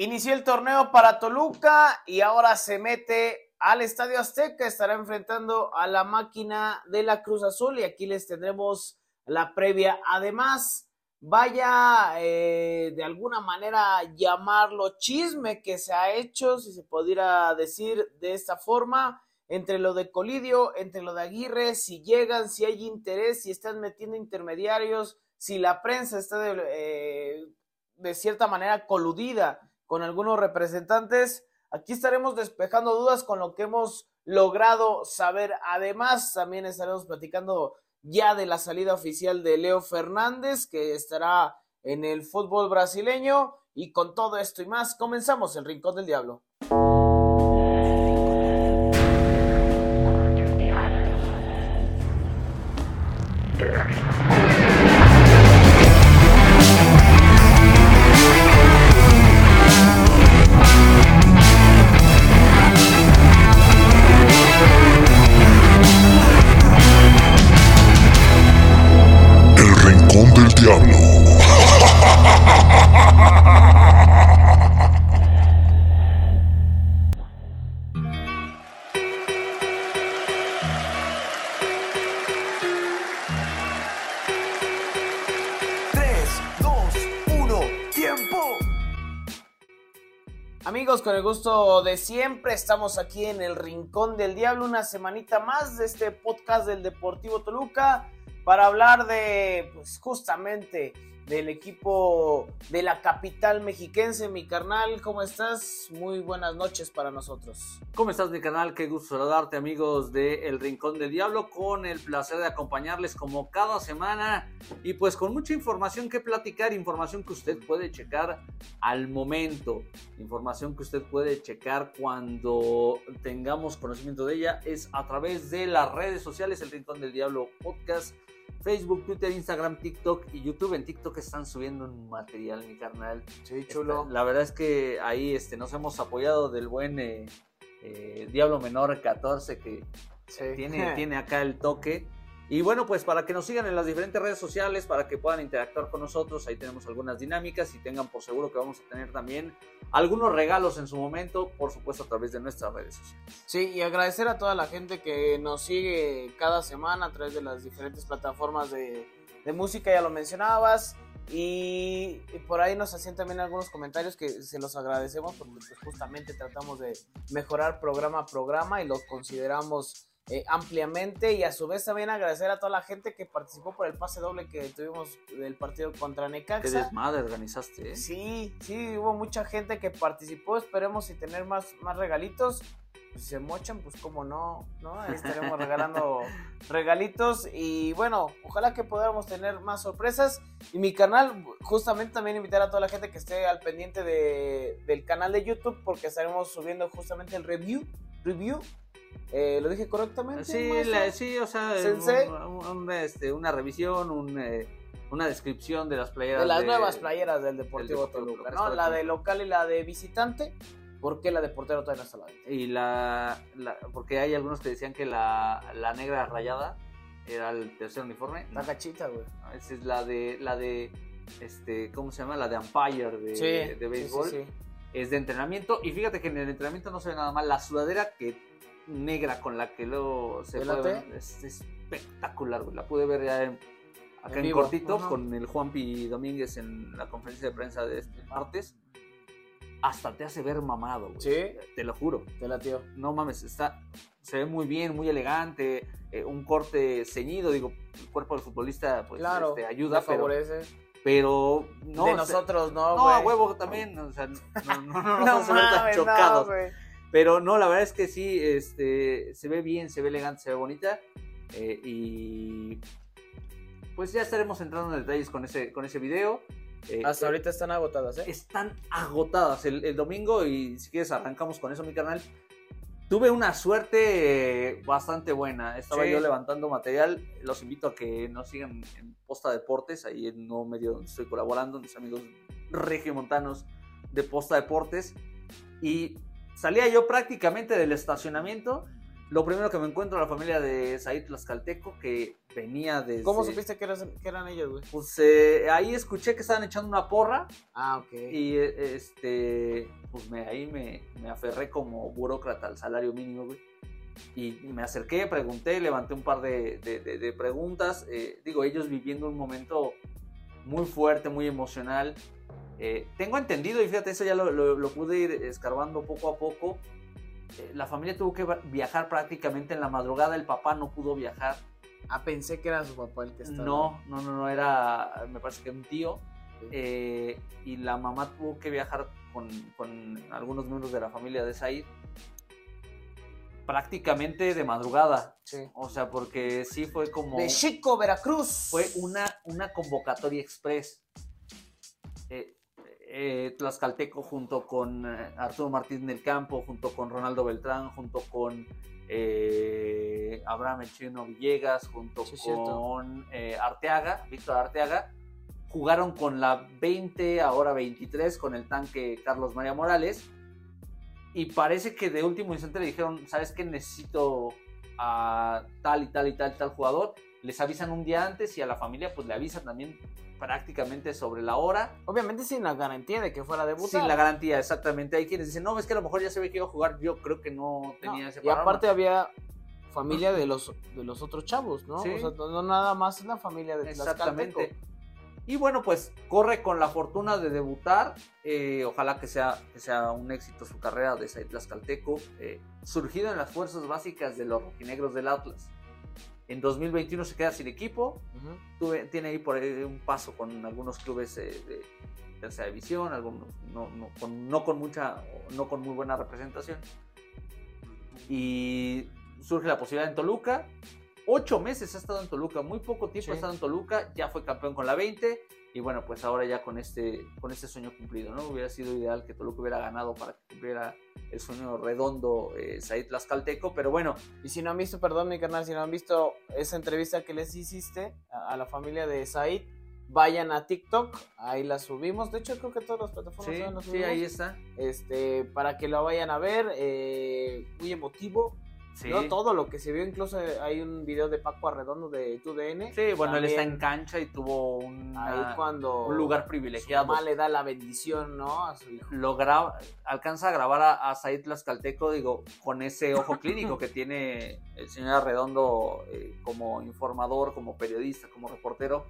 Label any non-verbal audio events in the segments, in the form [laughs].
Inició el torneo para Toluca y ahora se mete al Estadio Azteca. Estará enfrentando a la máquina de la Cruz Azul y aquí les tendremos la previa. Además, vaya eh, de alguna manera llamarlo chisme que se ha hecho, si se pudiera decir de esta forma, entre lo de Colidio, entre lo de Aguirre, si llegan, si hay interés, si están metiendo intermediarios, si la prensa está de, eh, de cierta manera coludida con algunos representantes. Aquí estaremos despejando dudas con lo que hemos logrado saber. Además, también estaremos platicando ya de la salida oficial de Leo Fernández, que estará en el fútbol brasileño. Y con todo esto y más, comenzamos el Rincón del Diablo. Con el gusto de siempre. Estamos aquí en el Rincón del Diablo, una semanita más de este podcast del Deportivo Toluca para hablar de, pues justamente, del equipo de la capital mexiquense. Mi carnal, ¿cómo estás? Muy buenas noches para nosotros. ¿Cómo estás, mi canal? Qué gusto saludarte, amigos de El Rincón del Diablo, con el placer de acompañarles como cada semana y pues con mucha información que platicar, información que usted puede checar al momento, información que usted puede checar cuando tengamos conocimiento de ella, es a través de las redes sociales, El Rincón del Diablo Podcast Facebook, Twitter, Instagram, TikTok y YouTube. En TikTok están subiendo un material, mi carnal. Sí, chulo. la verdad es que ahí este, nos hemos apoyado del buen eh, eh, Diablo Menor 14 que tiene, [laughs] tiene acá el toque. Y bueno, pues para que nos sigan en las diferentes redes sociales, para que puedan interactuar con nosotros, ahí tenemos algunas dinámicas y tengan por seguro que vamos a tener también algunos regalos en su momento, por supuesto a través de nuestras redes sociales. Sí, y agradecer a toda la gente que nos sigue cada semana a través de las diferentes plataformas de, música, ya lo mencionabas. Y, por ahí nos hacían también algunos comentarios que se los agradecemos porque pues, justamente tratamos de mejorar programa a programa y los consideramos eh, ampliamente y a su vez también agradecer a toda la gente que participó por el pase doble que tuvimos del partido contra Necaxa. Qué desmadre organizaste, ¿eh? Sí, sí, hubo mucha gente que participó, esperemos y tener más, más regalitos. Pues, si se mochan, pues como no, ¿no? Ahí estaremos [laughs] regalando regalitos y bueno, ojalá que podamos tener más sorpresas. Y mi canal, justamente también invitar a toda la gente que esté al pendiente de, del canal de YouTube porque estaremos subiendo justamente el review, review eh, ¿Lo dije correctamente? Sí, sí o sea, este, una revisión, eh, una descripción de las playeras. De las nuevas playeras del Deportivo, Toluca, ¿no? La de local y la de visitante. ¿Por qué la de portero todavía no está la Y la, Porque hay algunos que decían que la, negra rayada era el tercer uniforme. La cachita, güey. esa es la de. La de este, ¿Cómo se llama? La de Empire de, de béisbol. Es de entrenamiento. Y fíjate que en el entrenamiento no se ve nada mal. La sudadera que negra con la que luego se puede es, espectacular, La pude ver ya acá en, cortito con el Juanpi Domínguez en la conferencia de prensa de este martes. Hasta te hace ver mamado, Sí. Te lo juro. Te la tío. No mames, está, se ve muy bien, muy elegante, eh, un corte ceñido, digo, el cuerpo del futbolista pues claro, este, ayuda, pero, favorece. Pero no. De nosotros, no, No, a huevo también, o sea, no, no, no, no, no, tan chocados. Pero no, la verdad es que sí, este, se ve bien, se ve elegante, se ve bonita. Eh, y pues ya estaremos entrando en detalles con ese, con ese video. Eh, Hasta eh, ahorita están agotadas, ¿eh? Están agotadas el, domingo y si quieres arrancamos con eso, mi canal. Tuve una suerte bastante buena. Estaba yo levantando material. Los invito a que nos sigan en Posta Deportes, ahí en un nuevo medio donde estoy colaborando, mis amigos regiomontanos de Posta Deportes. Y salía yo prácticamente del estacionamiento lo primero que me encuentro la familia de Said Tlaxcalteco, que venía desde... ¿Cómo supiste que, eran ellos, güey? Pues eh, ahí escuché que estaban echando una porra. Ah, ok. Y eh, este, pues me, ahí me, me aferré como burócrata al salario mínimo, güey. Y me acerqué, pregunté, levanté un par de, de, preguntas. Eh, digo, ellos viviendo un momento muy fuerte, muy emocional. tengo entendido, y fíjate, eso ya lo, lo pude ir escarbando poco a poco eh, la familia tuvo que viajar prácticamente en la madrugada, el papá no pudo viajar. Ah, pensé que era su papá el que estaba. No, no, no, no, era, me parece que un tío. Eh, y la mamá tuvo que viajar con, con, algunos miembros de la familia de Said prácticamente de madrugada. Sí. O sea, porque sí fue como... De Chico, Veracruz. Fue una, una convocatoria express. Eh, eh, Tlaxcalteco junto con eh, Arturo Martín del Campo, junto con Ronaldo Beltrán, junto con eh, Abraham Chino Villegas, junto con Arteaga, Víctor Arteaga, jugaron con la 20, ahora 23, con el tanque Carlos María Morales. Y parece que de último instante le dijeron, ¿sabes qué? Necesito a tal y tal y tal y tal jugador. Les avisan un día antes y a la familia pues le avisan también prácticamente sobre la hora. Obviamente sin la garantía de que fuera a debutar. Sin la garantía, exactamente. Hay quienes dicen, no, es que a lo mejor ya se ve que iba a jugar. Yo creo que no tenía ese Y aparte había familia de los, de los otros chavos, ¿no? O sea, no nada más la familia de Exactamente. Y bueno, pues corre con la fortuna de debutar. Eh, ojalá que sea, que sea un éxito su carrera de Said Tlaxcalteco. Eh, surgido en las fuerzas básicas de los rojinegros del Atlas. En 2021 se queda sin equipo. tiene ahí por ahí un paso con algunos clubes eh, de tercera división, algunos no, con, mucha, no con muy buena representación. Y surge la posibilidad en Toluca. Ocho meses ha estado en Toluca, muy poco tiempo ha estado en Toluca, ya fue campeón con la 20 y bueno, pues ahora ya con este, con este sueño cumplido, ¿no? Hubiera sido ideal que Toluca hubiera ganado para que cumpliera el sueño redondo eh, Said Tlaxcalteco, pero bueno. Y si no han visto, perdón mi canal, si no han visto esa entrevista que les hiciste a, la familia de Said, vayan a TikTok, ahí la subimos. De hecho, creo que todas las plataformas sí, Sí, ahí está. Este, para que lo vayan a ver, eh, muy emotivo. Todo lo que se vio, incluso hay un video de Paco Arredondo de TUDN. Sí, bueno, él está en cancha y tuvo un lugar privilegiado. Su le da la bendición, ¿no? A su hijo. Lo graba, alcanza a grabar a, a Said Tlaxcalteco, digo, con ese ojo [laughs] clínico que tiene el señor Arredondo eh, como informador, como periodista, como reportero.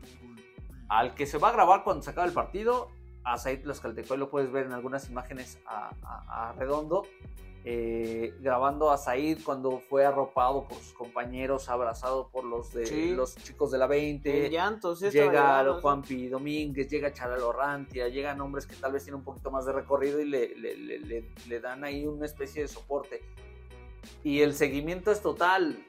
Al que se va a grabar cuando se acabe el partido, a Said Tlaxcalteco, lo puedes ver en algunas imágenes a, a Arredondo eh, grabando a Said cuando fue arropado por sus compañeros, abrazado por los de los chicos de la 20. llega Juan P. Domínguez, llega Charalo Rantia, llegan hombres que tal vez tienen un poquito más de recorrido y le, le, dan ahí una especie de soporte. Y el seguimiento es total.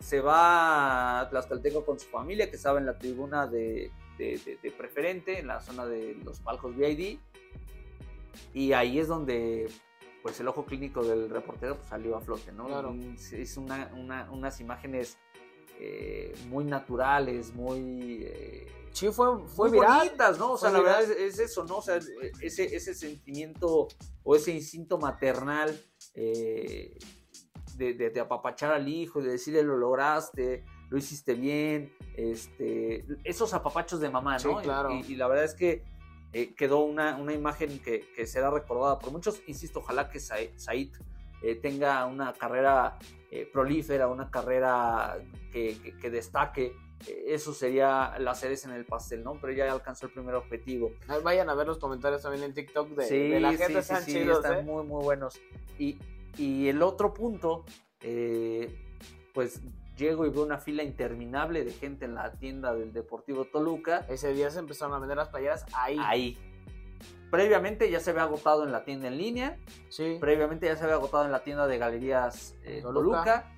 Se va a Tlaxcalteco con su familia, que estaba en la tribuna de, de preferente, en la zona de los palcos VID. Y ahí es donde pues el ojo clínico del reportero pues, salió a flote, ¿no? Claro. Es una, unas imágenes eh, muy naturales, muy... Eh, sí, fue, fue bonitas, ¿no? O sea, la verdad es, eso, ¿no? O sea, ese, ese sentimiento o ese instinto maternal eh, de, de, apapachar al hijo, de decirle lo lograste, lo hiciste bien, este, esos apapachos de mamá, ¿no? Sí, claro. y, la verdad es que eh, quedó una, imagen que, será recordada por muchos. Insisto, ojalá que Said eh, tenga una carrera eh, prolífera, una carrera que, destaque. Eso sería la cereza en el pastel, ¿no? Pero ya alcanzó el primer objetivo. Vayan a ver los comentarios también en TikTok de, la gente, sí, sí, están muy, muy buenos. Y, y el otro punto, pues Llego y veo una fila interminable de gente en la tienda del Deportivo Toluca. Ese día se empezaron a vender las playeras ahí. Ahí. Previamente ya se había agotado en la tienda en línea. Sí. Previamente ya se había agotado en la tienda de Galerías eh, Toluca.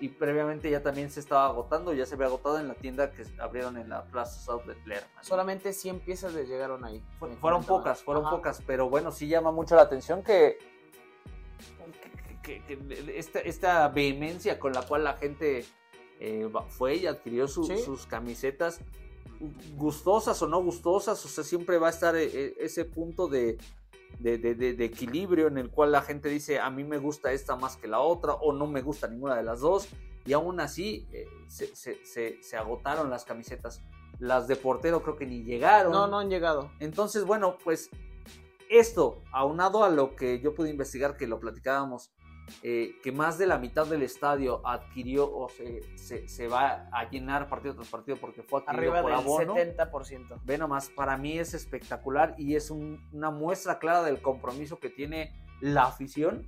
Y previamente ya también se estaba agotando, ya se había agotado en la tienda que abrieron en la Plaza South de Lerma. Solamente 100 piezas le llegaron ahí. fueron pocas, fueron pocas, pero bueno, sí llama mucho la atención que esta, vehemencia con la cual la gente eh, fue y adquirió sus camisetas, gustosas o no gustosas, o sea, siempre va a estar eh, eh, ese punto de, de, de, de, equilibrio en el cual la gente dice a mí me gusta esta más que la otra o no me gusta ninguna de las dos y aún así eh, se, se, se, agotaron las camisetas. Las de portero creo que ni llegaron. No, no han llegado. Entonces, bueno, pues esto, aunado a lo que yo pude investigar, que lo platicábamos, eh, que más de la mitad del estadio adquirió o se, se, va a llenar partido tras partido porque fue adquirido Arriba por del 70%. Ve nomás, para mí es espectacular y es una muestra clara del compromiso que tiene la afición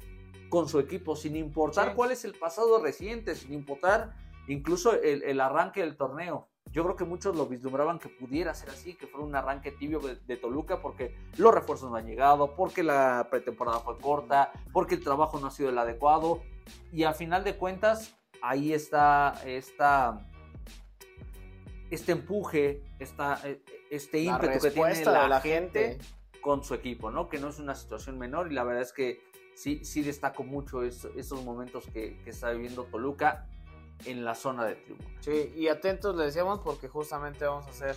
con su equipo, sin importar cuál es el pasado reciente, sin importar incluso el, el arranque del torneo yo creo que muchos lo vislumbraban que pudiera ser así, que fuera un arranque tibio de, Toluca, porque los refuerzos no han llegado, porque la pretemporada fue corta, porque el trabajo no ha sido el adecuado. Y al final de cuentas, ahí está esta, este empuje, esta, este ímpetu que tiene la, gente, con su equipo, ¿no? Que no es una situación menor y la verdad es que sí, sí destaco mucho esos momentos que, que está viviendo Toluca en la zona de triunfo. Sí, y atentos le decíamos porque justamente vamos a hacer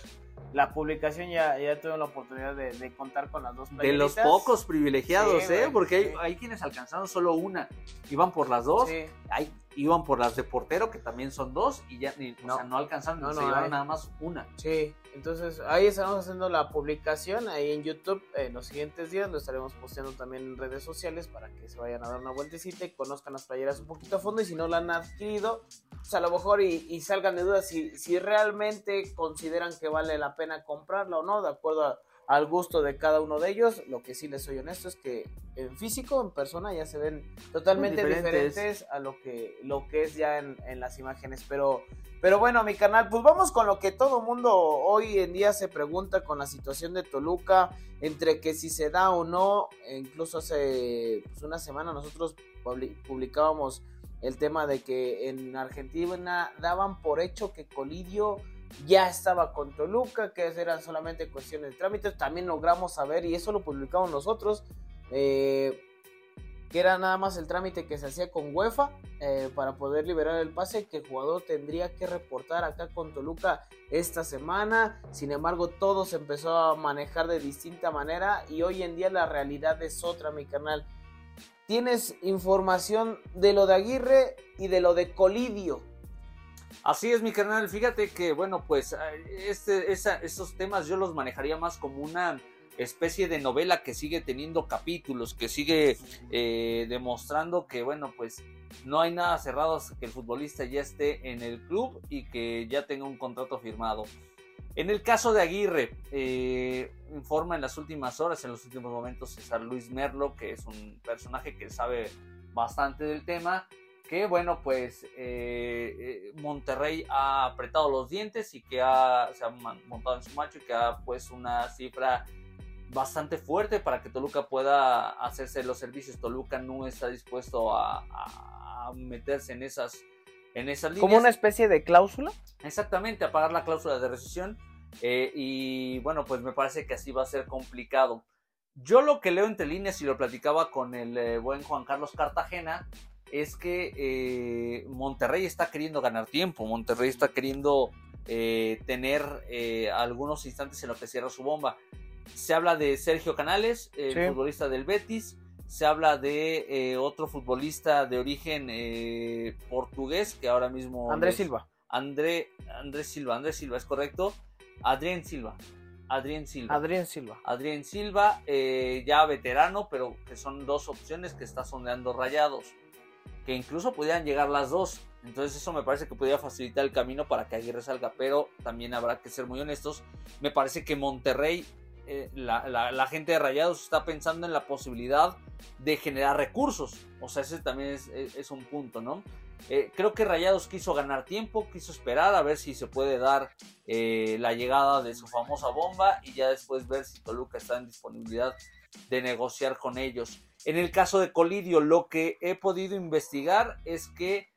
la publicación, ya, ya tuve la oportunidad de, contar con las dos De los pocos privilegiados, ¿eh? porque hay, quienes alcanzaron solo una, iban por las dos, hay iban por las de portero, que también son dos, y ya no, o sea, no alcanzaron, no, se llevaron nada más una. Sí, entonces ahí estamos haciendo la publicación, ahí en YouTube, en los siguientes días lo estaremos posteando también en redes sociales para que se vayan a dar una vueltecita y conozcan las playeras un poquito a fondo, y si no la han adquirido, pues a lo mejor y, salgan de dudas si, si realmente consideran que vale la pena comprarla o no, de acuerdo a al gusto de cada uno de ellos. Lo que sí les soy honesto es que en físico, en persona, ya se ven totalmente diferentes. a lo que, lo que es ya en, las imágenes. Pero, pero bueno, mi canal, pues vamos con lo que todo mundo hoy en día se pregunta con la situación de Toluca, entre que si se da o no. E incluso hace pues, una semana nosotros publicábamos el tema de que en Argentina daban por hecho que Colidio ya estaba con Toluca, que eran solamente cuestiones de trámites. También logramos saber, y eso lo publicamos nosotros, eh, que era nada más el trámite que se hacía con UEFA eh, para poder liberar el pase, que el jugador tendría que reportar acá con Toluca esta semana. Sin embargo, todo se empezó a manejar de distinta manera y hoy en día la realidad es otra, mi canal. Tienes información de lo de Aguirre y de lo de Colidio. Así es, mi carnal. Fíjate que, bueno, pues este, estos temas yo los manejaría más como una especie de novela que sigue teniendo capítulos, que sigue eh, demostrando que, bueno, pues no hay nada cerrado hasta que el futbolista ya esté en el club y que ya tenga un contrato firmado. En el caso de Aguirre, eh, informa en las últimas horas, en los últimos momentos, César Luis Merlo, que es un personaje que sabe bastante del tema, que bueno, pues eh, eh, Monterrey ha apretado los dientes y que se ha montado en su macho y que ha puesto una cifra bastante fuerte para que Toluca pueda hacerse los servicios. Toluca no está dispuesto a, meterse en esas, en esas líneas. ¿Como una especie de cláusula? Exactamente, a pagar la cláusula de rescisión. Eh, y bueno, pues me parece que así va a ser complicado. Yo lo que leo entre líneas y lo platicaba con el buen Juan Carlos Cartagena es que eh, Monterrey está queriendo ganar tiempo, Monterrey está queriendo eh, tener eh, algunos instantes en lo que cierra su bomba. Se habla de Sergio Canales, el futbolista del Betis, se habla de otro futbolista de origen portugués que ahora mismo... Andrés Silva. André, Andrés Silva, Andrés Silva, es correcto. Adrián Silva. Adrián Silva. Adrián Silva. Adrián Silva, ya veterano, pero que son dos opciones que está sondeando rayados que incluso pudieran llegar las dos. Entonces eso me parece que podría facilitar el camino para que Aguirre salga, pero también habrá que ser muy honestos. Me parece que Monterrey, eh, la, gente de Rayados está pensando en la posibilidad de generar recursos. O sea, ese también es, un punto, ¿no? Eh, creo que Rayados quiso ganar tiempo, quiso esperar a ver si se puede dar eh, la llegada de su famosa bomba y ya después ver si Toluca está en disponibilidad de negociar con ellos. En el caso de Colidio, lo que he podido investigar es que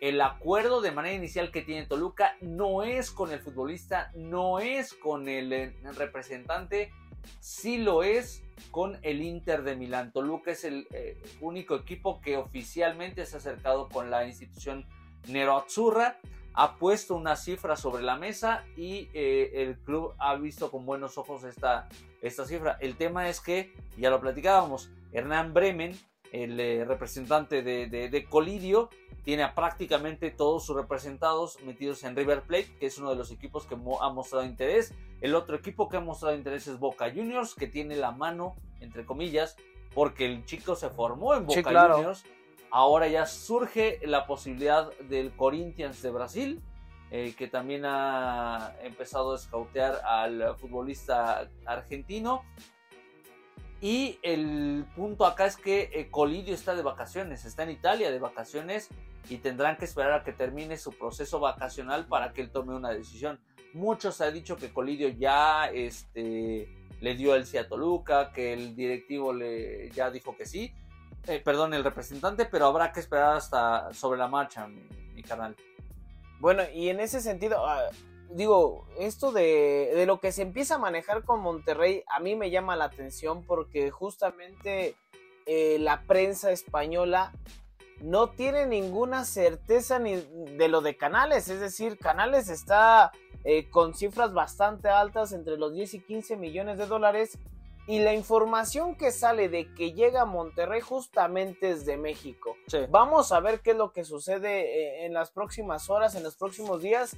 el acuerdo de manera inicial que tiene Toluca no es con el futbolista, no es con el, eh, representante, sí lo es con el Inter de Milán. Toluca es el eh, único equipo que oficialmente se ha acercado con la institución Nero Azzurra. ha puesto una cifra sobre la mesa y eh, el club ha visto con buenos ojos esta, esta cifra. El tema es que, ya lo platicábamos, Hernán Bremen, el eh, representante de, de, Colidio, tiene a prácticamente todos sus representados metidos en River Plate, que es uno de los equipos que ha mostrado interés. El otro equipo que ha mostrado interés es Boca Juniors, que tiene la mano, entre comillas, porque el chico se formó en Boca Juniors Ahora ya surge la posibilidad del Corinthians de Brasil, eh, que también ha empezado a escautear al futbolista argentino. Y el punto acá es que eh, Colidio está de vacaciones, está en Italia de vacaciones y tendrán que esperar a que termine su proceso vacacional para que él tome una decisión. Muchos se ha dicho que Colidio ya este, le dio el sí a Toluca, que el directivo le ya dijo que sí, eh, perdón, el representante, pero habrá que esperar hasta sobre la marcha, mi, canal. Bueno, y en ese sentido, ah, digo, esto de, de, lo que se empieza a manejar con Monterrey, a mí me llama la atención porque justamente eh, la prensa española no tiene ninguna certeza ni de lo de Canales, es decir, Canales está eh, con cifras bastante altas entre los 10 y 15 millones de dólares y la información que sale de que llega a Monterrey justamente es de México. Vamos a ver qué es lo que sucede eh, en las próximas horas, en los próximos días.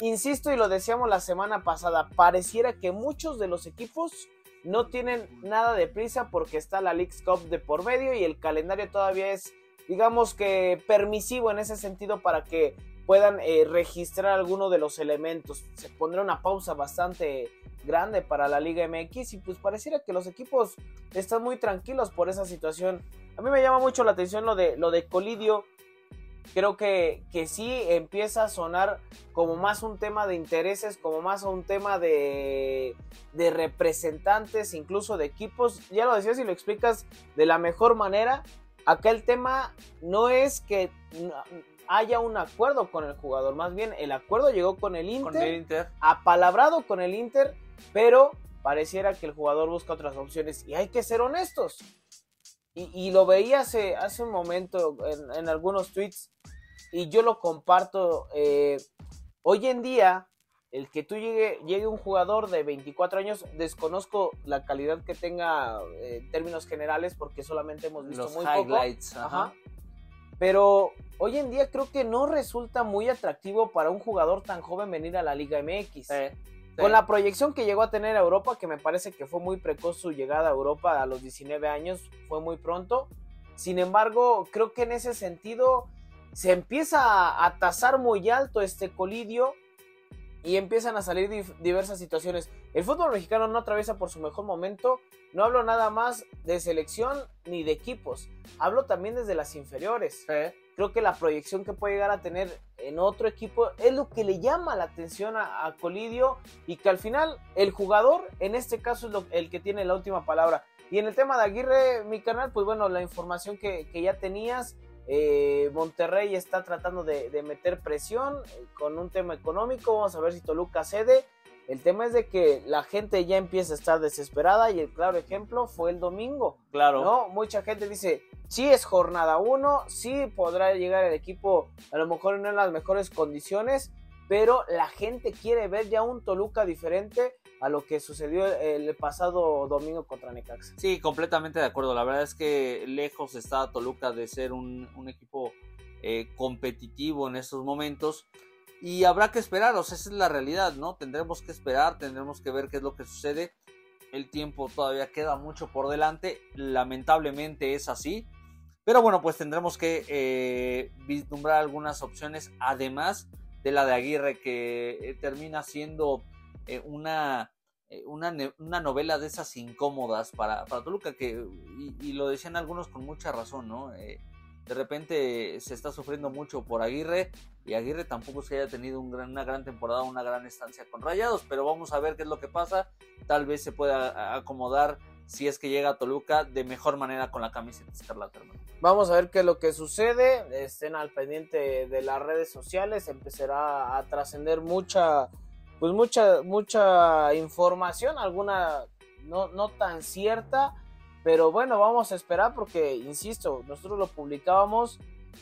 Insisto y lo decíamos la semana pasada, pareciera que muchos de los equipos no tienen nada de prisa porque está la League Cup de por medio y el calendario todavía es, digamos que permisivo en ese sentido para que puedan eh, registrar alguno de los elementos. Se pondrá una pausa bastante grande para la Liga MX y pues pareciera que los equipos están muy tranquilos por esa situación. A mí me llama mucho la atención lo de, lo de Colidio. Creo que, que sí empieza a sonar como más un tema de intereses, como más un tema de, de representantes, incluso de equipos. Ya lo decías y lo explicas de la mejor manera. Acá el tema no es que haya un acuerdo con el jugador, más bien el acuerdo llegó con el Inter, con el Inter. apalabrado con el Inter pero pareciera que el jugador busca otras opciones y hay que ser honestos. Y, lo veía hace, hace un momento en, algunos tweets y yo lo comparto. Eh, hoy en día, el que tú llegue, llegue un jugador de 24 años, desconozco la calidad que tenga eh, en términos generales porque solamente hemos visto muy highlights, Ajá. Pero hoy en día creo que no resulta muy atractivo para un jugador tan joven venir a la Liga MX. Con la proyección que llegó a tener a Europa, que me parece que fue muy precoz su llegada a Europa a los 19 años, fue muy pronto. Sin embargo, creo que en ese sentido se empieza a tasar muy alto este colidio y empiezan a salir diversas situaciones. El fútbol mexicano no atraviesa por su mejor momento. No hablo nada más de selección ni de equipos. Hablo también desde las inferiores. Creo que la proyección que puede llegar a tener en otro equipo es lo que le llama la atención a, Colidio y que al final el jugador, en este caso, es el que tiene la última palabra. Y en el tema de Aguirre, mi canal, pues bueno, la información que, ya tenías, eh, Monterrey está tratando de, de meter presión eh, con un tema económico, vamos a ver si Toluca cede el tema es de que la gente ya empieza a estar desesperada y el claro ejemplo fue el domingo. Claro. ¿no? Mucha gente dice, sí es jornada uno, sí podrá llegar el equipo a lo mejor no en las mejores condiciones, pero la gente quiere ver ya un Toluca diferente a lo que sucedió el pasado domingo contra Necaxa. Sí, completamente de acuerdo. La verdad es que lejos está Toluca de ser un, equipo eh, competitivo en estos momentos. Y habrá que esperar, o sea, esa es la realidad, ¿no? Tendremos que esperar, tendremos que ver qué es lo que sucede. El tiempo todavía queda mucho por delante, lamentablemente es así. Pero bueno, pues tendremos que eh, vislumbrar algunas opciones, además de la de Aguirre, que eh, termina siendo eh, una, una, una, novela de esas incómodas para, para Toluca, que, y, lo decían algunos con mucha razón, ¿no? De repente se está sufriendo mucho por Aguirre y Aguirre tampoco se haya tenido una gran temporada, una gran estancia con Rayados, pero vamos a ver qué es lo que pasa. Tal vez se pueda acomodar si es que llega a Toluca de mejor manera con la camiseta escarlata, hermano. Vamos a ver qué es lo que sucede. Estén al pendiente de las redes sociales. Empezará a trascender mucha, pues mucha, mucha información, alguna no, no tan cierta. Pero bueno, vamos a esperar porque, insisto, nosotros lo publicábamos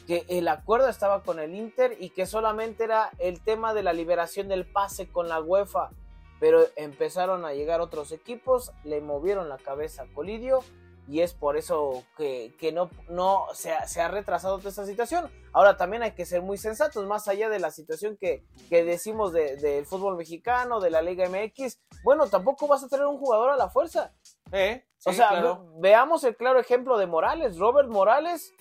que el acuerdo estaba con el Inter y que solamente era el tema de la liberación del pase con la UEFA. Pero empezaron a llegar otros equipos, le movieron la cabeza a Colidio y es por eso que, no, no se, ha, se, ha, retrasado toda esta situación. Ahora también hay que ser muy sensatos, más allá de la situación que, que decimos del fútbol mexicano, de la Liga MX. Bueno, tampoco vas a tener un jugador a la fuerza. Eh, o sea, veamos el claro ejemplo de Morales. Robert Morales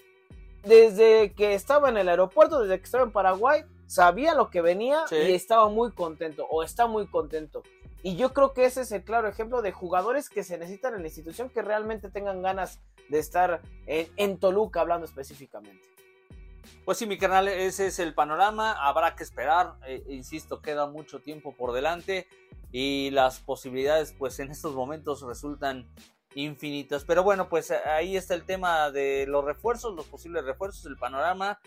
desde que estaba en el aeropuerto, desde que estaba en Paraguay, sabía lo que venía y estaba muy contento, o está muy contento. Y yo creo que ese es el claro ejemplo de jugadores que se necesitan en la institución que realmente tengan ganas de estar en, Toluca hablando específicamente. Pues sí, mi canal, ese es el panorama. Habrá que esperar. Eh, insisto, queda mucho tiempo por delante y las posibilidades, pues en estos momentos resultan infinitas. Pero bueno, pues ahí está el tema de los refuerzos, los posibles refuerzos, el panorama.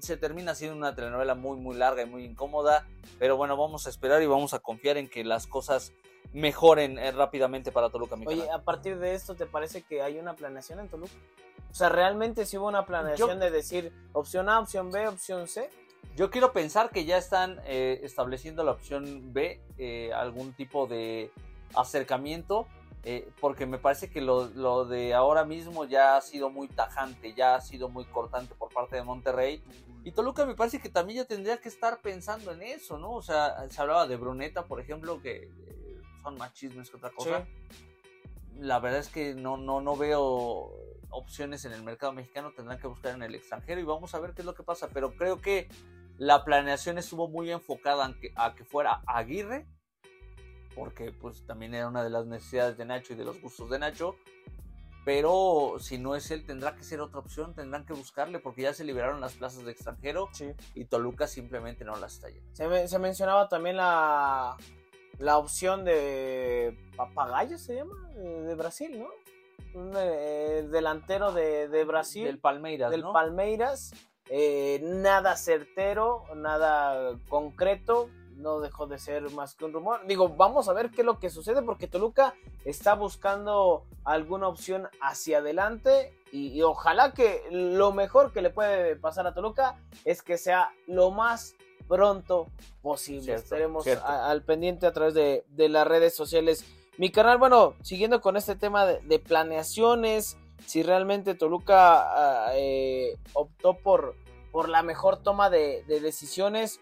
Se termina siendo una telenovela muy, muy larga y muy incómoda. Pero bueno, vamos a esperar y vamos a confiar en que las cosas mejoren eh, rápidamente para Toluca. Oye, a partir de esto, ¿te parece que hay una planeación en Toluca? O sea, ¿realmente si hubo una planeación de decir opción A, opción B, opción C? Yo quiero pensar que ya están eh, estableciendo la opción B, eh, algún tipo de acercamiento eh, porque me parece que lo, de ahora mismo ya ha sido muy tajante, ya ha sido muy cortante por parte de Monterrey. Y Toluca me parece que también ya tendría que estar pensando en eso, ¿no? O sea, se hablaba de Bruneta, por ejemplo, que eh, son más chismes que otra cosa. La verdad es que no, no, no veo opciones en el mercado mexicano, tendrán que buscar en el extranjero y vamos a ver qué es lo que pasa. Pero creo que la planeación estuvo muy enfocada a que fuera Aguirre porque pues también era una de las necesidades de Nacho y de los gustos de Nacho. Pero si no es él, tendrá que ser otra opción, tendrán que buscarle, porque ya se liberaron las plazas de extranjero y Toluca simplemente no las está llenando. Se, mencionaba también la, la opción de Papagayo, se llama, de, Brasil, ¿no? Un eh, delantero de, de, Brasil. Del Palmeiras. Del Palmeiras. Eh, nada certero, nada concreto, no dejó de ser más que un rumor. Digo, vamos a ver qué es lo que sucede porque Toluca está buscando alguna opción hacia adelante y, ojalá que lo mejor que le puede pasar a Toluca es que sea lo más pronto posible. Estaremos al pendiente a través de, las redes sociales. Mi canal, bueno, siguiendo con este tema de, planeaciones, si realmente Toluca ah, eh, optó por, por la mejor toma de, de decisiones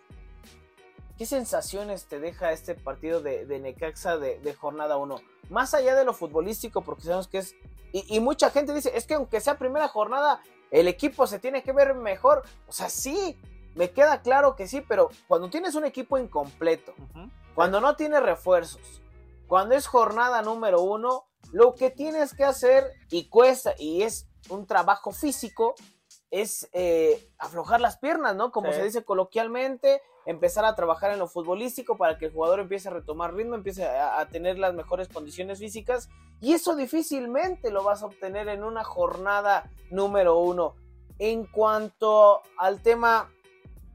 ¿Qué sensaciones te deja este partido de, Necaxa de, jornada 1? Más allá de lo futbolístico, porque sabemos que es... Y, mucha gente dice, es que aunque sea primera jornada, el equipo se tiene que ver mejor. O sea, sí, me queda claro que sí, pero cuando tienes un equipo incompleto, cuando no tienes refuerzos, cuando es jornada número uno, lo que tienes que hacer y cuesta, y es un trabajo físico, es eh, aflojar las piernas, ¿no? Como se dice coloquialmente, empezar a trabajar en lo futbolístico para que el jugador empiece a retomar ritmo, empiece a, tener las mejores condiciones físicas. Y eso difícilmente lo vas a obtener en una jornada número uno. En cuanto al tema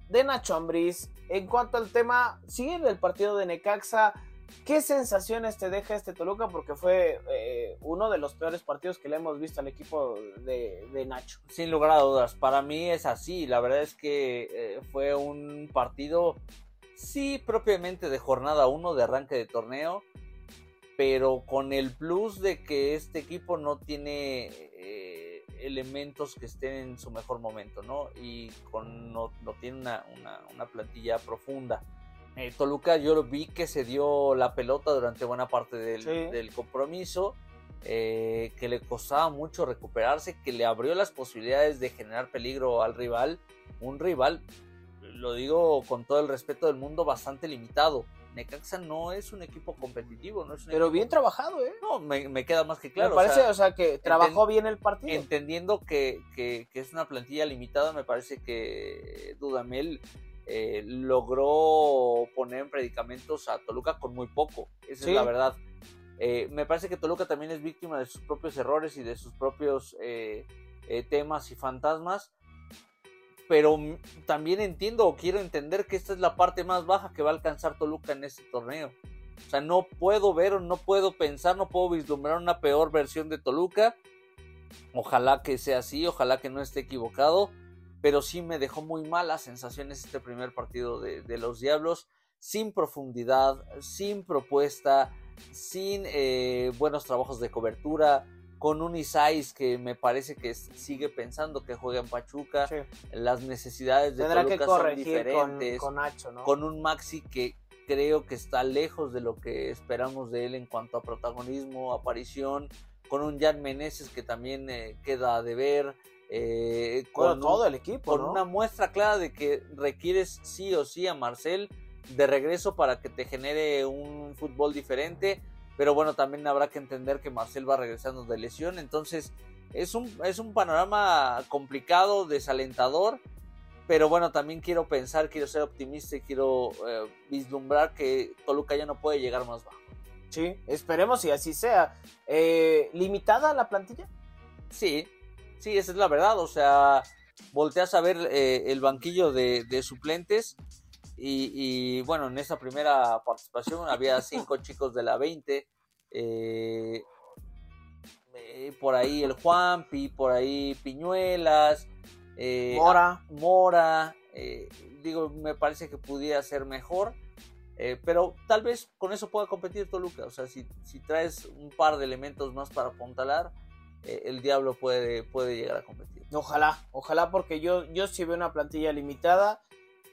de Nacho Ambriz, en cuanto al tema, sigue el partido de Necaxa, ¿Qué sensaciones te deja este Toluca? Porque fue eh, uno de los peores partidos que le hemos visto al equipo de, Nacho. Sin lugar a dudas, para mí es así. La verdad es que eh, fue un partido, sí, propiamente de jornada 1 de arranque de torneo, pero con el plus de que este equipo no tiene eh, elementos que estén en su mejor momento, ¿no? Y con, no, tiene una, una plantilla profunda eh, Toluca yo lo vi que se dio la pelota durante buena parte del, compromiso, eh, que le costaba mucho recuperarse, que le abrió las posibilidades de generar peligro al rival. Un rival, lo digo con todo el respeto del mundo, bastante limitado. Necaxa no es un equipo competitivo, no es Pero bien trabajado, ¿eh? No, me, queda más que claro. Me parece, o sea, que trabajó bien el partido. Entendiendo que, que, es una plantilla limitada, me parece que Dudamel eh, logró poner en predicamentos a Toluca con muy poco. Esa es la verdad. Eh, me parece que Toluca también es víctima de sus propios errores y de sus propios eh, temas y fantasmas. Pero también entiendo o quiero entender que esta es la parte más baja que va a alcanzar Toluca en este torneo. O sea, no puedo ver o no puedo pensar, no puedo vislumbrar una peor versión de Toluca. Ojalá que sea así, ojalá que no esté equivocado pero sí me dejó muy malas sensaciones este primer partido de, los Diablos, sin profundidad, sin propuesta, sin eh, buenos trabajos de cobertura, con un Isais que me parece que sigue pensando que juega en Pachuca, las necesidades de Tendrá Toluca son diferentes, con, con, con un Maxi que creo que está lejos de lo que esperamos de él en cuanto a protagonismo, aparición, con un Jan Meneses que también eh, queda de ver. Eh, con todo el equipo. Con una muestra clara de que requieres sí o sí a Marcel de regreso para que te genere un fútbol diferente. Pero bueno, también habrá que entender que Marcel va regresando de lesión. Entonces es un, es un panorama complicado, desalentador. Pero bueno, también quiero pensar, quiero ser optimista y quiero eh, vislumbrar que Toluca ya no puede llegar más bajo. Sí, esperemos y así sea. Eh, ¿Limitada la plantilla? Sí, sí, esa es la verdad. O sea, volteas a ver eh, el banquillo de, suplentes y, bueno, en esa primera participación había cinco chicos de la 20. Eh, por ahí el Juanpi, por ahí Piñuelas, Mora. Mora. digo, me parece que pudiera ser mejor. Eh, pero tal vez con eso pueda competir Toluca. O sea, si, si traes un par de elementos más para apuntalar, eh, el Diablo puede, puede llegar a competir. Ojalá, ojalá, porque yo, yo sí veo una plantilla limitada.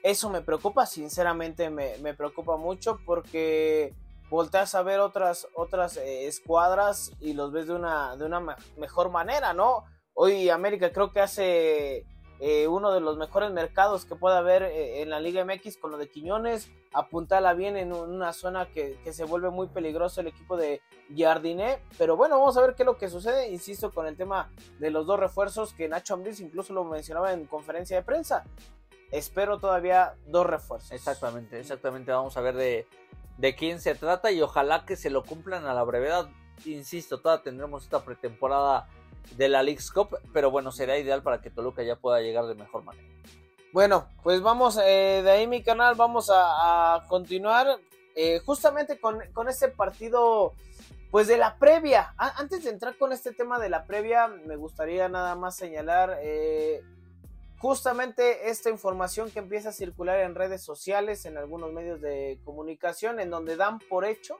Eso me preocupa, sinceramente me, me preocupa mucho porque volteas a ver otras, otras eh, escuadras y los ves de una, de una mejor manera, ¿no? Hoy América creo que hace eh, uno de los mejores mercados que pueda haber eh, en la Liga MX con lo de Quiñones, apuntala bien en una zona que, se vuelve muy peligroso el equipo de Jardiné, pero bueno, vamos a ver qué es lo que sucede, insisto, con el tema de los dos refuerzos que Nacho Ambriz incluso lo mencionaba en conferencia de prensa, espero todavía dos refuerzos. Exactamente, exactamente, vamos a ver de, de quién se trata y ojalá que se lo cumplan a la brevedad, insisto, todavía tendremos esta pretemporada de la League's Cup, pero bueno, será ideal para que Toluca ya pueda llegar de mejor manera. Bueno, pues vamos eh, de ahí mi canal, vamos a, continuar eh, justamente con, este partido, pues de la previa. antes de entrar con este tema de la previa, me gustaría nada más señalar eh, justamente esta información que empieza a circular en redes sociales, en algunos medios de comunicación, en donde dan por hecho,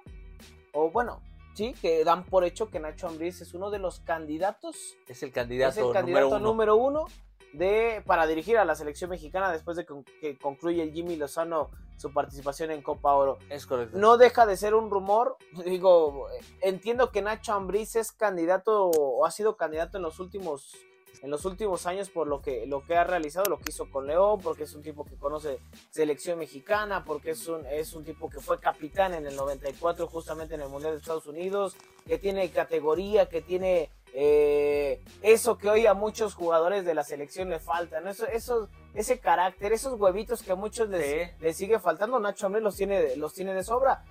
o bueno, sí, que dan por hecho que Nacho Ambriz es uno de los candidatos. Es el candidato, número, uno. de, para dirigir a la selección mexicana después de que, concluye el Jimmy Lozano su participación en Copa Oro. Es correcto. No deja de ser un rumor. [laughs] Digo, entiendo que Nacho Ambriz es candidato o ha sido candidato en los últimos en los últimos años por lo que, lo que ha realizado, lo que hizo con León, porque es un tipo que conoce selección mexicana, porque es un, es un tipo que fue capitán en el 94 justamente en el Mundial de Estados Unidos, que tiene categoría, que tiene eh, eso que hoy a muchos jugadores de la selección le faltan, eso, eso, ese carácter, esos huevitos que a muchos les, sigue faltando, Nacho Ambrés los tiene, los tiene de sobra,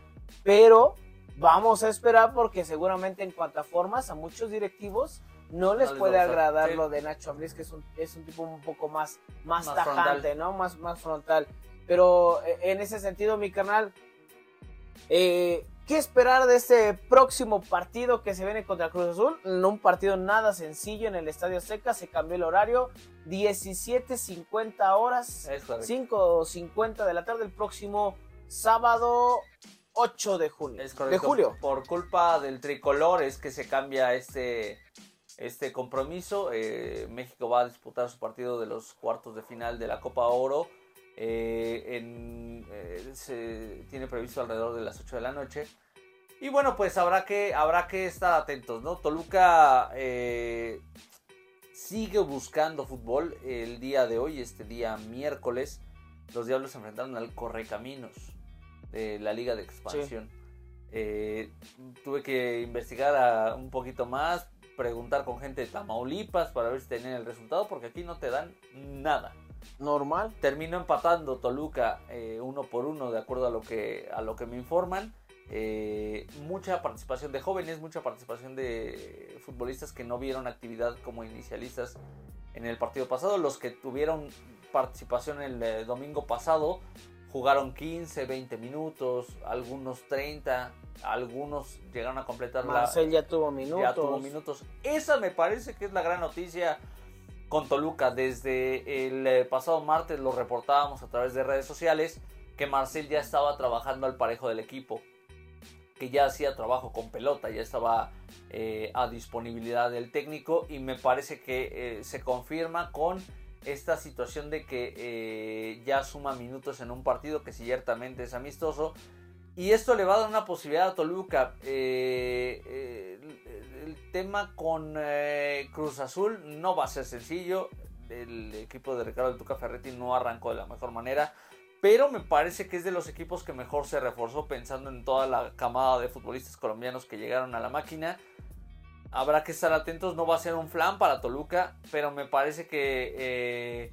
pero vamos a esperar porque seguramente en cuanto a formas a muchos directivos no les puede agradar lo de Nacho Ambriz, que es un, es un tipo un poco más, más, tajante, ¿no? Más, más frontal. Pero eh, en ese sentido, mi canal, eh, ¿qué esperar de este próximo partido que se viene contra Cruz Azul? No un partido nada sencillo en el Estadio Seca, se cambió el horario, 17.50 horas, 5.50 de la tarde el próximo sábado 8 de junio. De julio. Por culpa del tricolor es que se cambia este este compromiso. Eh, México va a disputar su partido de los cuartos de final de la Copa Oro. Eh, eh, se tiene previsto alrededor de las 8 de la noche. Y bueno, pues habrá que, habrá que estar atentos, ¿no? Toluca sigue buscando fútbol el día de hoy, este día miércoles. Los Diablos se enfrentaron al Correcaminos de la Liga de Expansión. tuve que investigar un poquito más preguntar con gente de Tamaulipas para ver si tenían el resultado, porque aquí no te dan nada. Normal. Terminó empatando Toluca eh, uno por uno, de acuerdo a lo que, a lo que me informan. Eh, mucha participación de jóvenes, mucha participación de futbolistas que no vieron actividad como inicialistas en el partido pasado. Los que tuvieron participación el eh, domingo pasado jugaron 15, 20 minutos, algunos 30, algunos llegaron a completar Marcel ya tuvo minutos. Ya tuvo minutos. Esa me parece que es la gran noticia con Toluca. Desde el eh, pasado martes lo reportábamos a través de redes sociales que Marcel ya estaba trabajando al parejo del equipo, que ya hacía trabajo con pelota, ya estaba eh, a disponibilidad del técnico y me parece que se confirma con esta situación de que ya suma minutos en un partido que ciertamente es amistoso y esto le va a dar una posibilidad a Toluca. Eh, eh, el, tema con eh, Cruz Azul no va a ser sencillo. El equipo de Ricardo Tuca Ferretti no arrancó de la mejor manera. Pero me parece que es de los equipos que mejor se reforzó pensando en toda la camada de futbolistas colombianos que llegaron a la máquina. Habrá que estar atentos, no va a ser un flan para Toluca, pero me parece que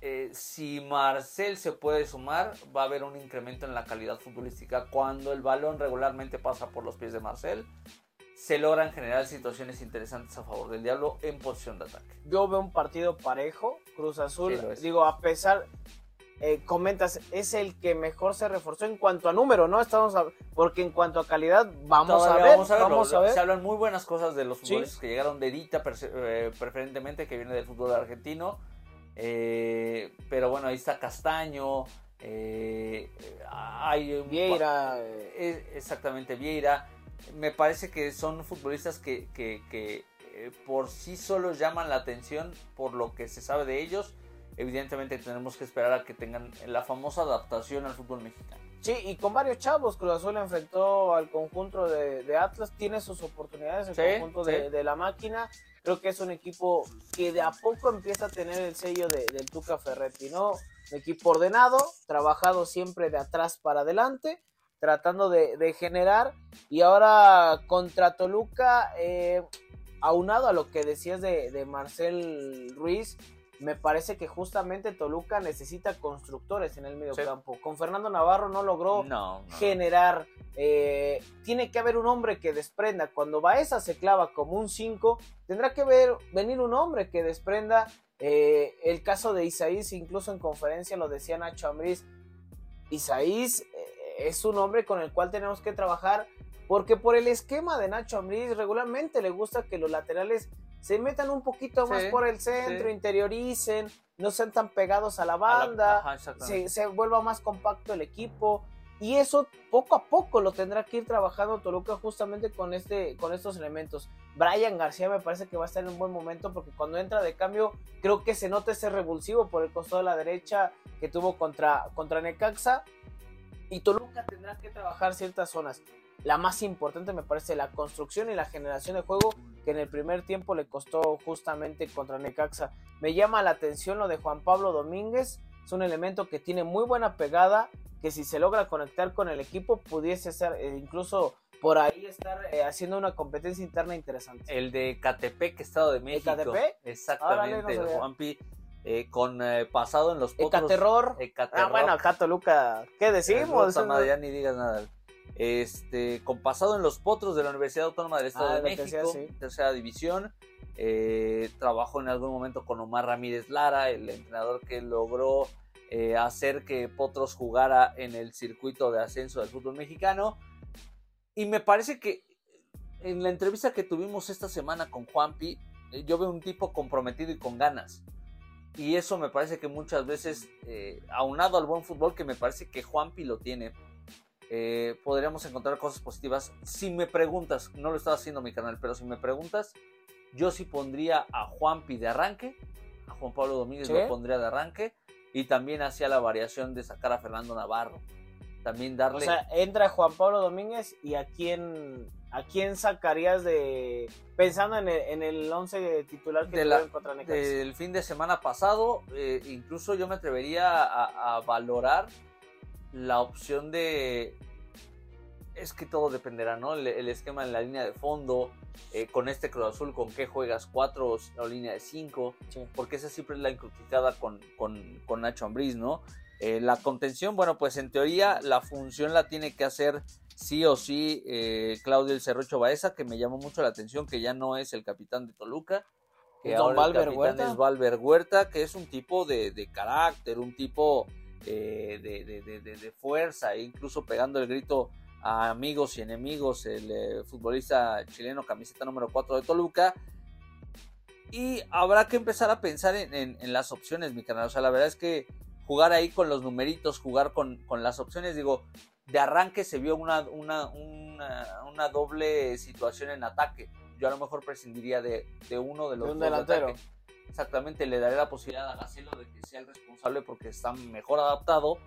eh, si Marcel se puede sumar, va a haber un incremento en la calidad futbolística. Cuando el balón regularmente pasa por los pies de Marcel, se logran generar situaciones interesantes a favor del Diablo en posición de ataque. Yo veo un partido parejo, Cruz Azul. digo, a pesar, eh, comentas, es el que mejor se reforzó en cuanto a número, ¿no? Estamos porque en cuanto a calidad, vamos a ver. Vamos a ver, Se hablan muy buenas cosas de los futbolistas que llegaron de Edita, eh, preferentemente, que viene del fútbol argentino eh, pero bueno, ahí está Castaño. Eh, hay Vieira. exactamente, Vieira. Me parece que son futbolistas que, que, que eh, por sí solos llaman la atención por lo que se sabe de ellos. Evidentemente tenemos que esperar a que tengan la famosa adaptación al fútbol mexicano. Sí, y con varios chavos, Cruz Azul enfrentó al conjunto de, Atlas, tiene sus oportunidades el conjunto de, la máquina. Creo que es un equipo que de a poco empieza a tener el sello de, del Tuca Ferretti, ¿no? Un equipo ordenado, trabajado siempre de atrás para adelante, tratando de, generar. Y ahora contra Toluca, eh, aunado a lo que decías de Marcel Ruiz, me parece que justamente Toluca necesita constructores en el medio campo. Con Fernando Navarro no logró generar. Eh, tiene que haber un hombre que desprenda. Cuando Baeza se clava como un 5, tendrá que ver, venir un hombre que desprenda. Eh, el caso de Isaís, incluso en conferencia lo decía Nacho Ambriz. Isaís eh, es un hombre con el cual tenemos que trabajar. Porque por el esquema de Nacho Ambriz regularmente le gusta que los laterales se metan un poquito más por el centro, interioricen, no sean tan pegados a la banda, se, vuelva más compacto el equipo. Y eso poco a poco lo tendrá que ir trabajando Toluca justamente con, este, con estos elementos. Brian García me parece que va a estar en un buen momento porque cuando entra de cambio creo que se nota ese revulsivo por el costado de la derecha que tuvo contra, contra Necaxa. Y Toluca tendrá que trabajar ciertas zonas. La más importante me parece la construcción y la generación de juego que en el primer tiempo le costó justamente contra Necaxa. Me llama la atención lo de Juan Pablo Domínguez, es un elemento que tiene muy buena pegada, que si se logra conectar con el equipo pudiese ser eh, incluso por ahí estar eh, haciendo una competencia interna interesante. El de Catepec, Estado de México. ¿El Catepec? Exactamente, Juanpi. Eh, con pasado en los potros. Ecaterror. Ah, bueno, acá Toluca, ¿qué decimos? No, ya ni digas nada este, con pasado en los potros de la Universidad Autónoma del Estado ah, de México, tercera división. Eh, trabajó en algún momento con Omar Ramírez Lara, el entrenador que logró eh, hacer que Potros jugara en el circuito de ascenso del fútbol mexicano. Y me parece que en la entrevista que tuvimos esta semana con Juanpi, eh, yo veo un tipo comprometido y con ganas. Y eso me parece que muchas veces, aunado al buen fútbol, que me parece que Juanpi lo tiene, eh, podríamos encontrar cosas positivas. Si me preguntas, no lo estaba haciendo mi canal, pero si me preguntas, yo sí pondría a Juanpi de arranque, a Juan Pablo Domínguez lo pondría de arranque, y también hacía la variación de sacar a Fernando Navarro. También darle. O sea, entra Juan Pablo Domínguez y a quién. ¿A quién sacarías de. Pensando en el, en el once titular que de contra Del fin de semana pasado, eh, incluso yo me atrevería a valorar la opción de... Es que todo dependerá, ¿no? El, esquema en la línea de fondo, eh, con este Cruz Azul, con qué juegas, cuatro o línea de cinco, porque esa siempre es la encrucijada con, con, Nacho Ambriz, ¿no? Eh, la contención, bueno, pues en teoría la función la tiene que hacer sí o sí eh, Claudio El Cerrocho Baeza, que me llamó mucho la atención, que ya no es el capitán de Toluca, que ahora el capitán es Valver Huerta, que es un tipo de, de carácter, un tipo eh, de, fuerza, e incluso pegando el grito a amigos y enemigos, el eh, futbolista chileno camiseta número 4 de Toluca. Y habrá que empezar a pensar en, las opciones, mi canal. O sea, la verdad es que jugar ahí con los numeritos, jugar con, las opciones, digo, de arranque se vio una, una, una, doble situación en ataque. Yo a lo mejor prescindiría de, uno de los de delantero. Exactamente, le daré la posibilidad a Gacelo de que sea el responsable porque está mejor adaptado.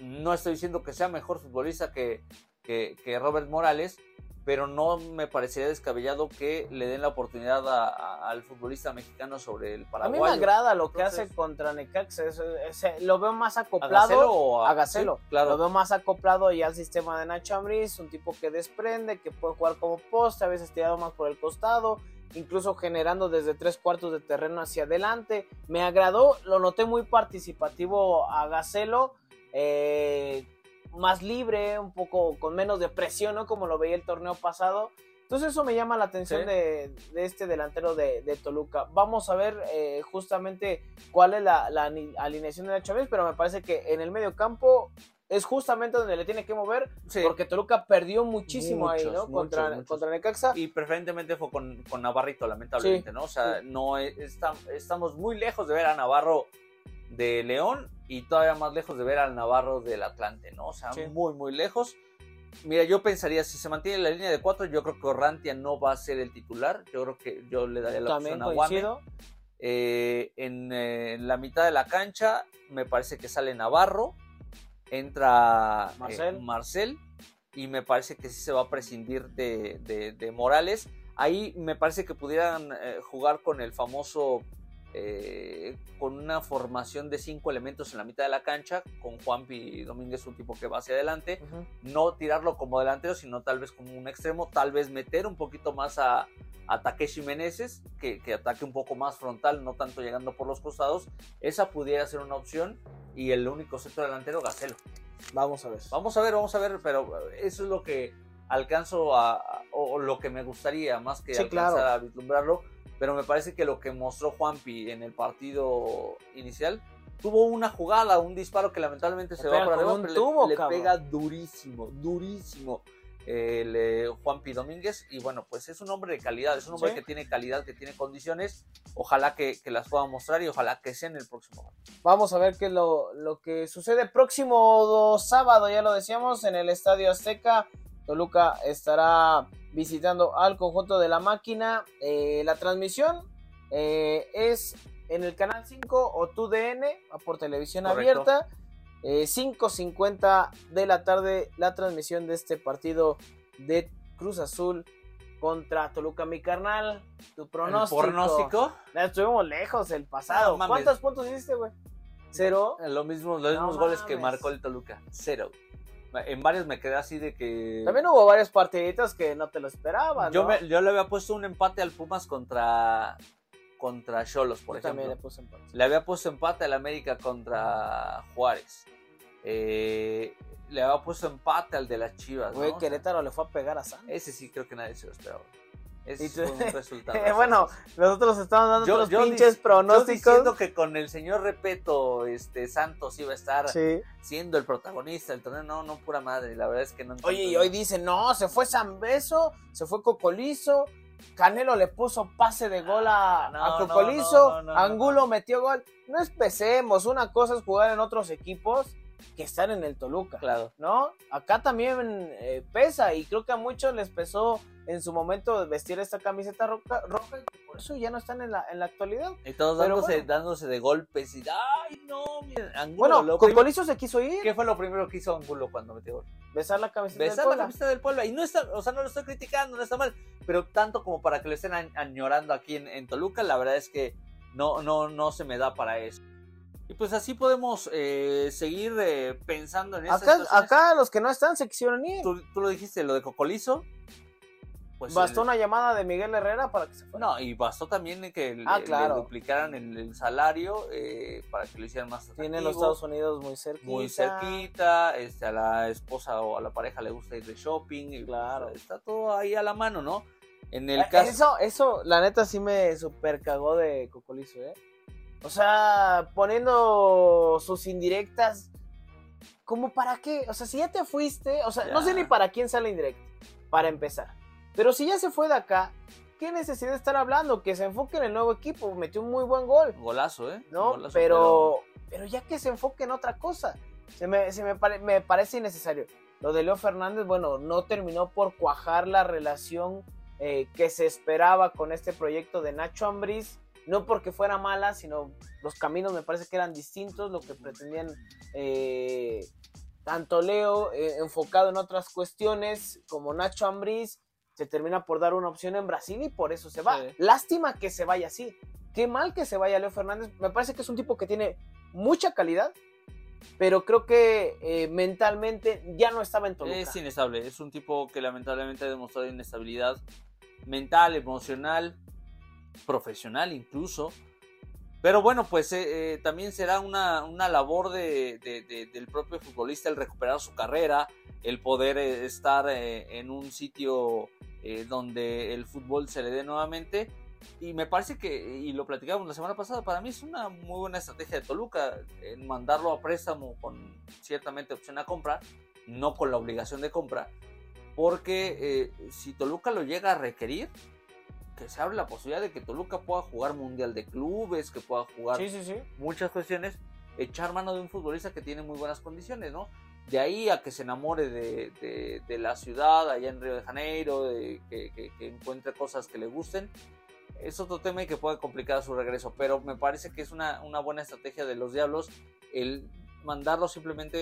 No estoy diciendo que sea mejor futbolista que, que Robert Morales, pero no me parecería descabellado que le den la oportunidad al futbolista mexicano sobre el paraguayo. A mí me agrada lo que hace contra Necaxa, lo veo más acoplado a Gacelo, claro. Lo veo más acoplado ya al sistema de Nacho Ambriz, un tipo que desprende, que puede jugar como poste, a veces tirado más por el costado, incluso generando desde tres cuartos de terreno hacia adelante. Me agradó, lo noté muy participativo a Gacelo. Eh, más libre, un poco con menos de presión, ¿no? Como lo veía el torneo pasado. Entonces eso me llama la atención de, este delantero de, Toluca. Vamos a ver eh, justamente cuál es la, alineación de Nacho Ambriz, pero me parece que en el medio campo es justamente donde le tiene que mover, porque Toluca perdió muchísimo ahí, ¿no? contra, contra Necaxa. Y preferentemente fue con, con Navarrito, lamentablemente, ¿no? O sea, no estamos muy lejos de ver a Navarro de León y todavía más lejos de ver al Navarro del Atlante, ¿no? O sea, muy, muy lejos. Mira, yo pensaría, si se mantiene la línea de cuatro, yo creo que Orrantia no va a ser el titular. Yo creo que yo le daría la opción a Guame. Eh, en, eh, en, la mitad de la cancha, me parece que sale Navarro, entra eh, Marcel, y me parece que sí se va a prescindir de, de Morales. Ahí me parece que pudieran jugar con el famoso eh, con una formación de cinco elementos en la mitad de la cancha, con Juanpi Domínguez, un tipo que va hacia adelante, no tirarlo como delantero, sino tal vez como un extremo, tal vez meter un poquito más a, a Takeshi Meneses, que, ataque un poco más frontal, no tanto llegando por los costados, esa pudiera ser una opción, y el único centro delantero, Gacelo. Vamos a ver. Vamos a ver, vamos a ver, pero eso es lo que alcanzo a, o lo que me gustaría, más que alcanzar a vislumbrarlo, pero me parece que lo que mostró Juanpi en el partido inicial tuvo una jugada, un disparo que lamentablemente se va por arriba, pero le, pega durísimo, durísimo el eh, Juanpi Domínguez. Y bueno, pues es un hombre de calidad, es un hombre que tiene calidad, que tiene condiciones, ojalá que, las pueda mostrar y ojalá que sea en el próximo. Vamos a ver qué es lo, lo que sucede próximo sábado, ya lo decíamos, en el Estadio Azteca, Toluca estará visitando al conjunto de la máquina. Eh, la transmisión eh, es en el canal 5 o TUDN por televisión abierta. 5.50 eh, de la tarde la transmisión de este partido de Cruz Azul contra Toluca, mi carnal. Tu pronóstico. pronóstico? Estuvimos lejos el pasado. ¿Cuántos puntos hiciste, güey? ¿Cero? Lo mismo, los mismos goles que marcó el Toluca. Cero en varios me quedé así de que. También hubo varios partiditos que no te lo esperaban. Yo, yo le había puesto un empate al Pumas contra contra Cholos, por ejemplo. También le puse empate. Le había puesto empate al América contra Juárez. Eh, le había puesto empate al de las Chivas. Güey, Querétaro le fue a pegar a San. Ese sí creo que nadie se lo esperaba. Es un [laughs] resultado. bueno, nosotros estamos dando los pinches pronósticos. Yo diciendo que con el señor Repeto, este Santos iba a estar siendo el protagonista del torneo. No, no, pura madre. La verdad es que no. Oye, y hoy dicen, no, se fue San Beso, se fue Cocolizo. Canelo le puso pase de gol a, a Cocolizo. Angulo metió gol. No especemos. Una cosa es jugar en otros equipos que están en el Toluca. Claro. ¿No? Acá también eh, pesa y creo que a muchos les pesó en su momento vestir esta camiseta roja, y por eso ya no están en la, en la actualidad. Y todos dándose, dándose de golpes y ¡ay no! Angulo, bueno, Cocolizo se quiso ir. ¿Qué fue lo primero que hizo Angulo cuando metió gol? Besar la camiseta Besar del la camiseta del pueblo. Y no está, o sea, no lo estoy criticando, no está mal, pero tanto como para que lo estén añorando aquí en, Toluca, la verdad es que no, no, no se me da para eso. Y pues así podemos eh, seguir eh, pensando en acá, acá los que no están se quisieron ir. Tú, tú lo dijiste, lo de Cocolizo. Pues bastó una llamada de Miguel Herrera para que se fuera. No, y bastó también que ah, le, duplicaran el, salario eh, para que lo hicieran más atractivo. Tiene los Estados Unidos muy cerquita. Muy cerquita, este, a la esposa o a la pareja le gusta ir de shopping. Y, claro. está todo ahí a la mano, ¿no? En el eh, caso... Eso, eso, la neta sí me super cagó de Cocolizo, ¿eh? O sea, poniendo sus indirectas, ¿cómo para qué? O sea, si ya te fuiste, o sea, no sé ni para quién sale indirecto, para empezar. Pero si ya se fue de acá, qué necesidad de estar hablando? Que se enfoque en el nuevo equipo, metió un muy buen gol. Golazo, ¿eh? No, Golazo, pero, pero ya que se enfoque en otra cosa. Se me, se me, pare- me parece innecesario. Lo de Leo Fernández, bueno, no terminó por cuajar la relación eh, que se esperaba con este proyecto de Nacho Ambriz. No porque fuera mala, sino los caminos me parece que eran distintos, lo que pretendían eh, tanto Leo eh, enfocado en otras cuestiones como Nacho Ambriz se termina por dar una opción en Brasil y por eso se va. Sí. Lástima que se vaya así. Qué mal que se vaya Leo Fernández. Me parece que es un tipo que tiene mucha calidad, pero creo que eh, mentalmente ya no estaba en Toluca. Es inestable, es un tipo que lamentablemente ha demostrado inestabilidad mental, emocional, profesional incluso. Pero bueno, pues eh, eh, también será una, una labor de, de- de- del propio futbolista el recuperar su carrera, el poder eh, estar eh, en un sitio eh, donde el fútbol se le dé nuevamente. Y me parece que, y lo platicábamos la semana pasada, para mí es una muy buena estrategia de Toluca, en mandarlo a préstamo con ciertamente opción a compra, no con la obligación de compra, porque eh, si Toluca lo llega a requerir, que se abre la posibilidad de que Toluca pueda jugar Mundial de Clubes, que pueda jugar Sí, sí, sí. muchas cuestiones, echar mano de un futbolista que tiene muy buenas condiciones, ¿no? De ahí a que se enamore de, de- de la ciudad, allá en Río de Janeiro, de que, que- que encuentre cosas que le gusten, es otro tema y que puede complicar su regreso, pero me parece que es una, una buena estrategia de los Diablos el mandarlo simplemente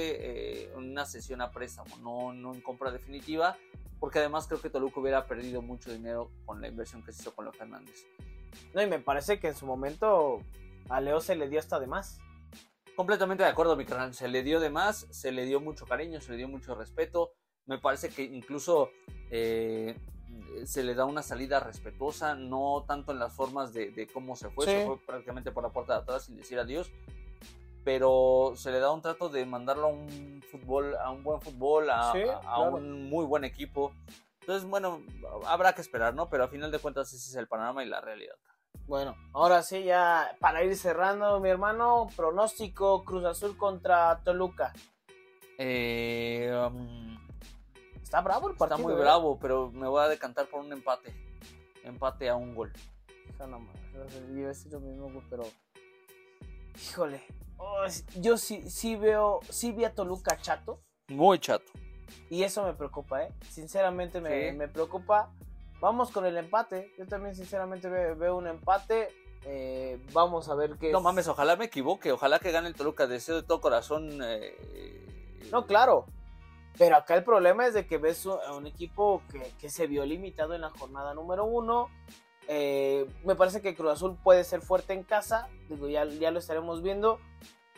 eh, en una sesión a préstamo, no, no en compra definitiva, porque además creo que Toluca hubiera perdido mucho dinero con la inversión que se hizo con Leo Fernández. No, y me parece que en su momento a Leo se le dio hasta de más. Completamente de acuerdo, mi canal. Se le dio de más, se le dio mucho cariño, se le dio mucho respeto. Me parece que incluso eh, se le da una salida respetuosa, no tanto en las formas de, de cómo se fue, Sí. se fue prácticamente por la puerta de atrás sin decir adiós, pero se le da un trato de mandarlo a un fútbol, a un buen fútbol, a, Sí, a- a claro. un muy buen equipo. Entonces, bueno, habrá que esperar, ¿no? Pero a final de cuentas ese es el panorama y la realidad. Bueno, ahora sí, ya para ir cerrando, mi hermano, pronóstico Cruz Azul contra Toluca. Eh, um, Está bravo el Está partido. muy ¿eh? bravo, pero me voy a decantar por un empate. Empate a un gol. Yo iba a decir lo mismo, pero. Híjole. oh, yo sí, sí veo, sí vi a Toluca chato. Muy chato. Y eso me preocupa, ¿eh? Sinceramente me, Sí. me preocupa. Vamos con el empate. Yo también, sinceramente, ve- veo, un empate. Eh, vamos a ver qué. No es- mames, ojalá me equivoque. Ojalá que gane el Toluca. Deseo de todo corazón. eh, No, claro. Pero acá el problema es de que ves a un equipo que, que se vio limitado en la jornada número uno. Eh, me parece que Cruz Azul puede ser fuerte en casa. Digo, ya, ya lo estaremos viendo.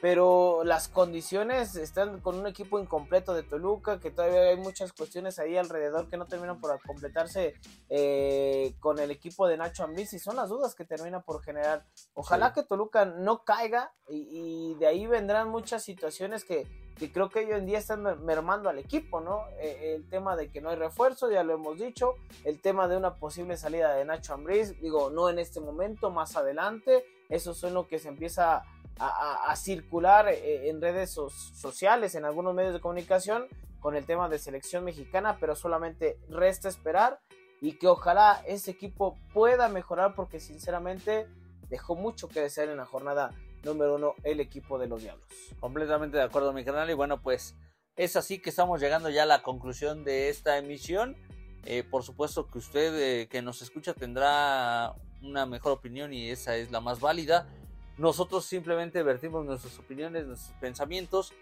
Pero las condiciones están con un equipo incompleto de Toluca, que todavía hay muchas cuestiones ahí alrededor que no terminan por completarse eh, con el equipo de Nacho Ambriz y son las dudas que termina por generar. Ojalá Sí. que Toluca no caiga y, y de ahí vendrán muchas situaciones que, que creo que hoy en día están mer- mermando al equipo, ¿no? Eh, el tema de que no hay refuerzo, ya lo hemos dicho, el tema de una posible salida de Nacho Ambriz, digo, no en este momento, más adelante, eso son lo que se empieza a, a- a circular eh, en redes so- sociales, en algunos medios de comunicación, con el tema de selección mexicana, pero solamente resta esperar y que ojalá ese equipo pueda mejorar porque sinceramente dejó mucho que desear en la jornada número uno el equipo de los Diablos. Completamente de acuerdo, mi canal. Y bueno, pues es así que estamos llegando ya a la conclusión de esta emisión. Eh, por supuesto que usted eh, que nos escucha tendrá una mejor opinión y esa es la más válida. Nosotros simplemente vertimos nuestras opiniones, nuestros pensamientos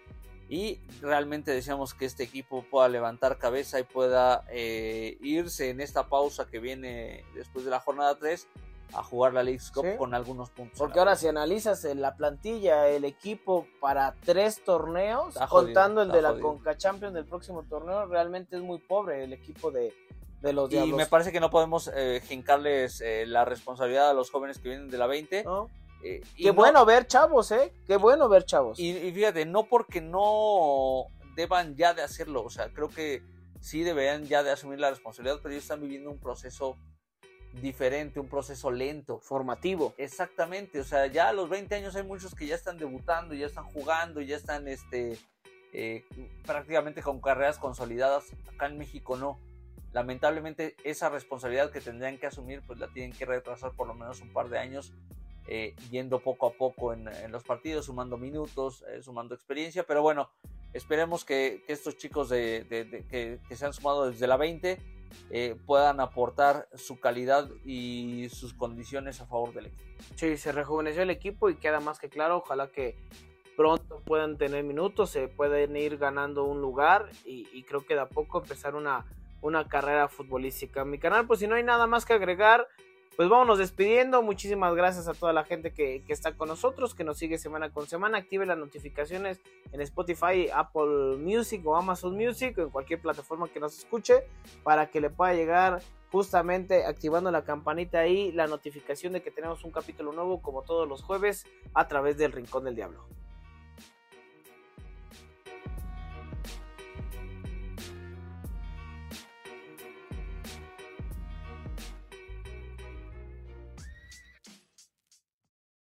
y realmente deseamos que este equipo pueda levantar cabeza y pueda eh, irse en esta pausa que viene después de la jornada 3 a jugar la League Cup Sí. con algunos puntos. Porque ahora si analizas en la plantilla, el equipo para tres torneos, jodido, contando el de la. Conca Champions del próximo torneo, realmente es muy pobre el equipo de, de los Y Diablos. me parece que no podemos eh, jincarles eh, la responsabilidad a los jóvenes que vienen de la 20. ¿no? Eh, Qué no- bueno ver chavos, ¿eh? Qué bueno ver chavos. Y, y fíjate, no porque no deban ya de hacerlo, o sea, creo que sí deberían ya de asumir la responsabilidad, pero ellos están viviendo un proceso diferente, un proceso lento. Formativo. Exactamente, o sea, ya a los 20 años hay muchos que ya están debutando, ya están jugando, ya están este, eh, prácticamente con carreras consolidadas. Acá en México no. lamentablemente esa responsabilidad que tendrían que asumir pues la tienen que retrasar por lo menos un par de años eh, yendo poco a poco en, los partidos, sumando minutos, eh, sumando experiencia, pero bueno, esperemos que, estos chicos de, que, que, se han sumado desde la 20 eh, puedan aportar su calidad y sus condiciones a favor del equipo. Sí, se rejuveneció el equipo y queda más que claro, ojalá que pronto puedan tener minutos, se pueden ir ganando un lugar y, creo que de a poco empezar una, una carrera futbolística. mi canal, pues si no hay nada más que agregar, pues vámonos despidiendo. Muchísimas gracias a toda la gente que, está con nosotros, que nos sigue semana con semana. Active las notificaciones en Spotify, Apple Music o Amazon Music o en cualquier plataforma que nos escuche para que le pueda llegar justamente activando la campanita ahí la notificación de que tenemos un capítulo nuevo como todos los jueves a través del Rincón del Diablo.